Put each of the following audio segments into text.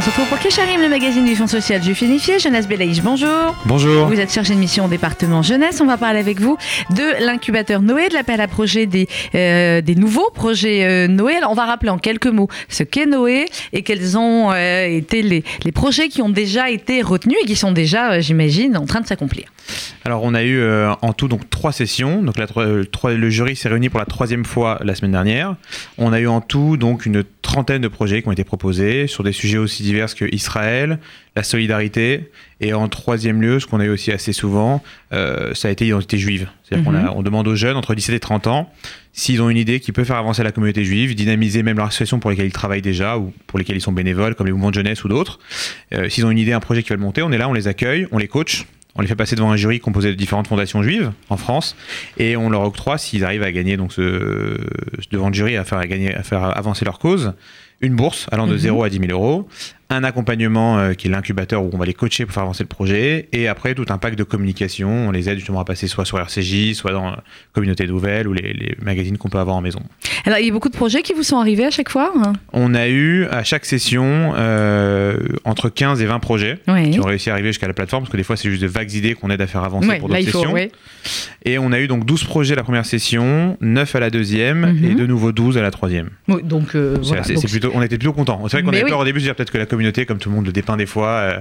On se retrouve pour Kécharim, le magazine du Fonds social juif unifié. Jeunesse Belaïch, bonjour. Bonjour. Vous êtes chargé de mission au département jeunesse. On va parler avec vous de l'incubateur Noé, de l'appel à projet des, euh, des nouveaux projets euh, Noé. Alors, on va rappeler en quelques mots ce qu'est Noé et quels ont euh, été les, les projets qui ont déjà été retenus et qui sont déjà, j'imagine, en train de s'accomplir. Alors on a eu en tout donc trois sessions. Donc la, trois- le jury s'est réuni pour la troisième fois la semaine dernière. On a eu en tout donc une trentaine de projets qui ont été proposés sur des sujets aussi divers que Israël, la solidarité et en troisième lieu, ce qu'on a eu aussi assez souvent, euh, ça a été l'identité juive. C'est-à-dire qu'on a- on demande aux jeunes entre 17 et 30 ans s'ils ont une idée qui peut faire avancer la communauté juive, dynamiser même leur association pour lesquelles ils travaillent déjà ou pour lesquelles ils sont bénévoles, comme les mouvements de jeunesse ou d'autres. Euh, s'ils ont une idée, un projet qui veulent monter, on est là, on les accueille, on les coach. On les fait passer devant un jury composé de différentes fondations juives en France et on leur octroie, s'ils arrivent à gagner donc ce, devant le jury, à faire, à gagner, à faire avancer leur cause, une bourse allant de Mhm. 0 à 10 000 euros, un accompagnement euh, qui est l'incubateur où on va les coacher pour faire avancer le projet et après tout un pack de communication. On les aide justement à passer soit sur RCJ, soit dans la communauté de nouvelles ou les, les magazines qu'on peut avoir en maison. Alors, il y a beaucoup de projets qui vous sont arrivés à chaque fois hein On a eu à chaque session euh, entre 15 et 20 projets Oui. qui ont réussi à arriver jusqu'à la plateforme, parce que des fois c'est juste de vagues idées qu'on aide à faire avancer Ouais, pour d'autres faut. sessions. Et on a eu donc 12 projets la première session, 9 à la deuxième Mhm. et de nouveau 12 à la troisième. Oui, donc, euh, C'est voilà. assez- Donc, c'est plutôt, on était plutôt contents. C'est vrai qu'on avait oui. peur au début de dire peut-être que la communauté, comme tout le monde le dépeint des fois, euh,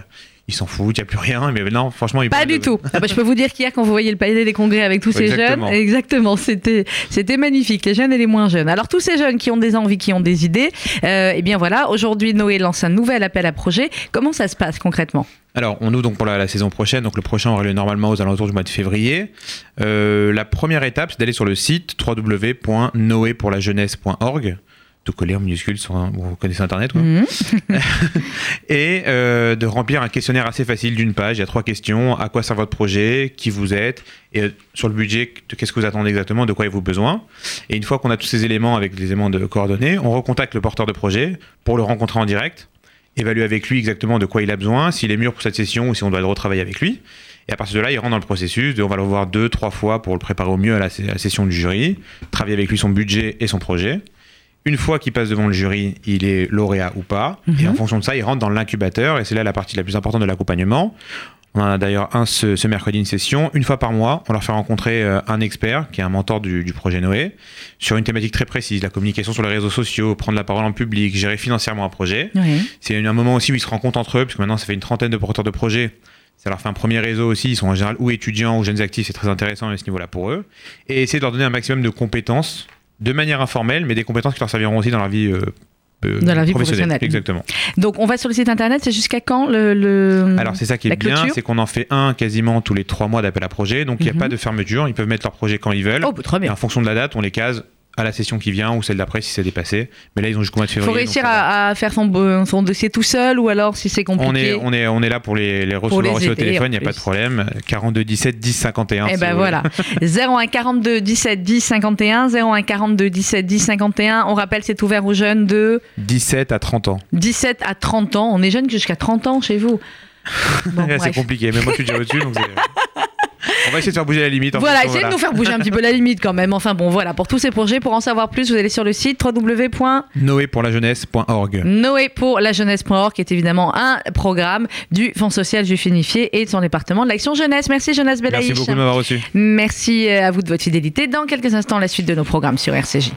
ils s'en foutent, il n'y a plus rien. Mais non, franchement, ils Pas du tout. Ah bah, je peux vous dire qu'hier, quand vous voyez le palais des congrès avec tous ces Exactement. jeunes, exactement, c'était c'était magnifique, les jeunes et les moins jeunes. Alors tous ces jeunes qui ont des envies, qui ont des idées, euh, eh bien voilà, aujourd'hui Noé lance un nouvel appel à projet. Comment ça se passe concrètement? Alors, on nous donc pour la, la saison prochaine. Donc le prochain aura lieu normalement aux alentours du mois de février. Euh, la première étape, c'est d'aller sur le site www.noépourlajeunesse.org tout collé en minuscules sur un- vous connaissez internet quoi. Mhm. et euh, de remplir un questionnaire assez facile d'une page. Il y a trois questions à quoi sert votre projet, qui vous êtes, et euh, sur le budget, qu'est-ce que vous attendez exactement, de quoi avez-vous besoin? Et une fois qu'on a tous ces éléments avec les éléments de coordonnées, on recontacte le porteur de projet pour le rencontrer en direct, évaluer avec lui exactement de quoi il a besoin, s'il est mûr pour cette session ou si on doit le retravailler avec lui. Et à partir de là, il rentre dans le processus. De, on va le revoir deux, trois fois pour le préparer au mieux à la, à la session du jury, travailler avec lui son budget et son projet. Une fois qu'il passe devant le jury, il est lauréat ou pas. Et en fonction de ça, il rentre dans l'incubateur. Et c'est là la partie la plus importante de l'accompagnement. On en a d'ailleurs un ce, ce mercredi, une session. Une fois par mois, on leur fait rencontrer euh, un expert qui est un mentor du, du projet Noé sur une thématique très précise, la communication sur les réseaux sociaux, prendre la parole en public, gérer financièrement un projet. Oui. C'est un moment aussi où ils se rencontrent entre eux, parce que maintenant ça fait une trentaine de porteurs de projets. Ça leur fait un premier réseau aussi. Ils sont en général ou étudiants ou jeunes actifs. C'est très intéressant à ce niveau-là pour eux. Et essayer de leur donner un maximum de compétences de manière informelle, mais des compétences qui leur serviront aussi dans leur vie, euh, euh, Dans la vie professionnelle. Exactement. Donc on va sur le site internet, c'est jusqu'à quand le, le- Alors c'est ça qui est bien, c'est qu'on en fait un quasiment tous les trois mois d'appel à projet. Donc il n'y a Mhm. pas de fermeture. Ils peuvent mettre leur projet quand ils veulent. Oh, bah, très Et bien. en fonction de la date, on les case à la session qui vient ou celle d'après si c'est dépassé. Mais là, ils ont jusqu'au mois de Il février. faut réussir à, à faire son, son dossier tout seul ou alors si c'est compliqué. On est, on, est, on est là pour les, les recevoir les au téléphone, il n'y a pas de problème. 42 17 10 51. Eh si ben voilà. 01 42 17 10 51, 01 42 17 10 51. On rappelle, c'est ouvert aux jeunes de voulez. 17 à 30 ans. 17 à 30 ans. On est jeunes jusqu'à 30 ans chez vous. Bon, c'est compliqué, mais moi je suis déjà au-dessus. donc c'est- On va essayer de faire bouger la limite. en Voilà, essayez de nous faire bouger un petit peu la limite quand même. Enfin bon, voilà, pour tous ces projets, pour en savoir plus, vous allez sur le site Noépourlajeunesse.org. www.noé pour la jeunesse.org, qui est évidemment un programme du Fonds social juif unifié et de son département de l'action jeunesse. Merci Jonas Belaïch. Merci beaucoup de m'avoir reçu. Merci à vous de votre fidélité. Dans quelques instants, la suite de nos programmes sur RCJ.